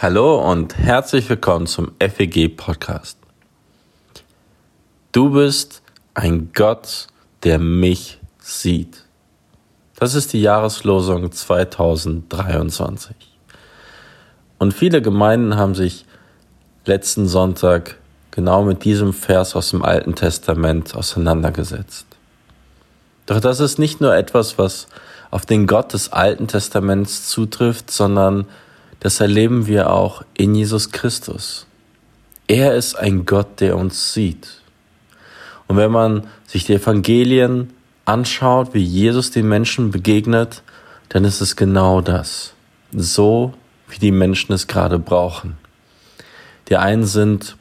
Hallo und herzlich willkommen zum FEG Podcast. Du bist ein Gott, der mich sieht. Das ist die Jahreslosung 2023. Und viele Gemeinden haben sich letzten Sonntag genau mit diesem Vers aus dem Alten Testament auseinandergesetzt. Doch das ist nicht nur etwas, was auf den Gott des Alten Testaments zutrifft, sondern das erleben wir auch in Jesus Christus. Er ist ein Gott, der uns sieht. Und wenn man sich die Evangelien anschaut, wie Jesus den Menschen begegnet, dann ist es genau das. So, wie die Menschen es gerade brauchen. Die einen sind,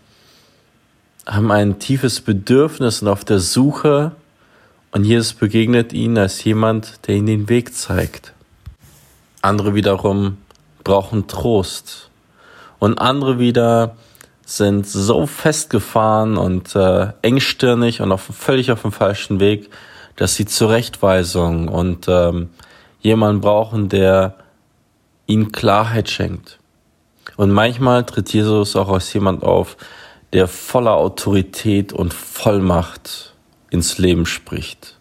haben ein tiefes Bedürfnis und auf der Suche und Jesus begegnet ihnen als jemand, der ihnen den Weg zeigt. Andere wiederum brauchen Trost. Und andere wieder sind so festgefahren und äh, engstirnig und auf, völlig auf dem falschen Weg, dass sie Zurechtweisung und ähm, jemanden brauchen, der ihnen Klarheit schenkt. Und manchmal tritt Jesus auch als jemand auf, der voller Autorität und Vollmacht ins Leben spricht.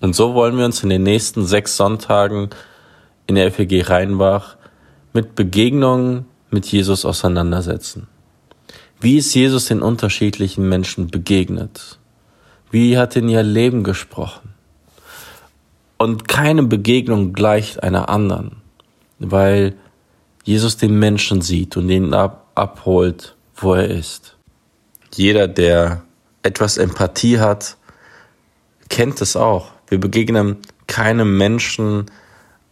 Und so wollen wir uns in den nächsten sechs Sonntagen in der FEG Rheinbach mit Begegnungen mit Jesus auseinandersetzen. Wie ist Jesus den unterschiedlichen Menschen begegnet? Wie hat er in ihr Leben gesprochen? Und keine Begegnung gleicht einer anderen, weil Jesus den Menschen sieht und ihn ab abholt, wo er ist. Jeder, der etwas Empathie hat, kennt es auch. Wir begegnen keinem Menschen,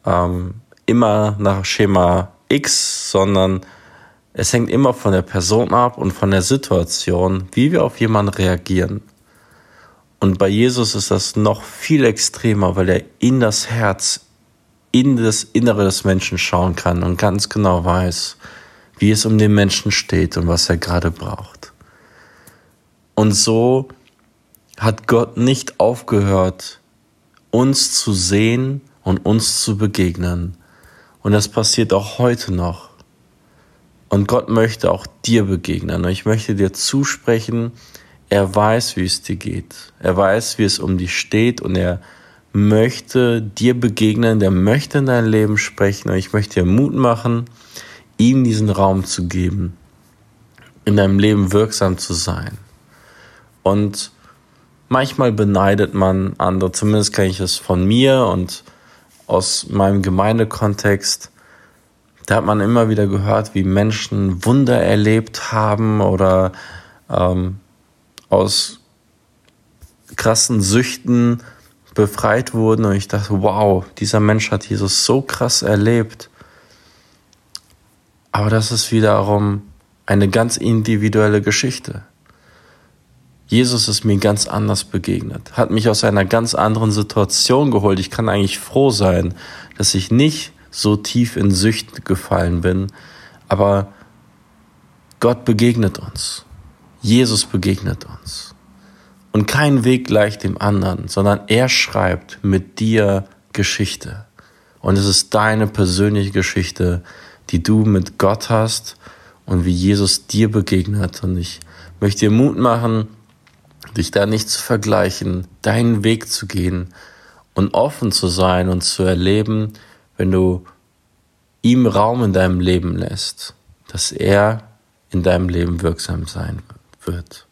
ähm, immer nach Schema X, sondern es hängt immer von der Person ab und von der Situation, wie wir auf jemanden reagieren. Und bei Jesus ist das noch viel extremer, weil er in das Herz, in das Innere des Menschen schauen kann und ganz genau weiß, wie es um den Menschen steht und was er gerade braucht. Und so hat Gott nicht aufgehört, uns zu sehen und uns zu begegnen. Und das passiert auch heute noch. Und Gott möchte auch dir begegnen. Und ich möchte dir zusprechen, er weiß, wie es dir geht. Er weiß, wie es um dich steht und er möchte dir begegnen, der möchte in dein Leben sprechen und ich möchte dir Mut machen, ihm diesen Raum zu geben, in deinem Leben wirksam zu sein. Und manchmal beneidet man andere, zumindest kenne ich es von mir und aus meinem Gemeindekontext, da hat man immer wieder gehört, wie Menschen Wunder erlebt haben oder ähm, aus krassen Süchten befreit wurden. Und ich dachte, wow, dieser Mensch hat Jesus so krass erlebt. Aber das ist wiederum eine ganz individuelle Geschichte. Jesus ist mir ganz anders begegnet, hat mich aus einer ganz anderen Situation geholt. Ich kann eigentlich froh sein, dass ich nicht so tief in Süchten gefallen bin, aber Gott begegnet uns. Jesus begegnet uns. Und kein Weg gleicht dem anderen, sondern er schreibt mit dir Geschichte. Und es ist deine persönliche Geschichte, die du mit Gott hast und wie Jesus dir begegnet. Und ich möchte dir Mut machen, dich da nicht zu vergleichen, deinen Weg zu gehen und offen zu sein und zu erleben, wenn du ihm Raum in deinem Leben lässt, dass er in deinem Leben wirksam sein wird.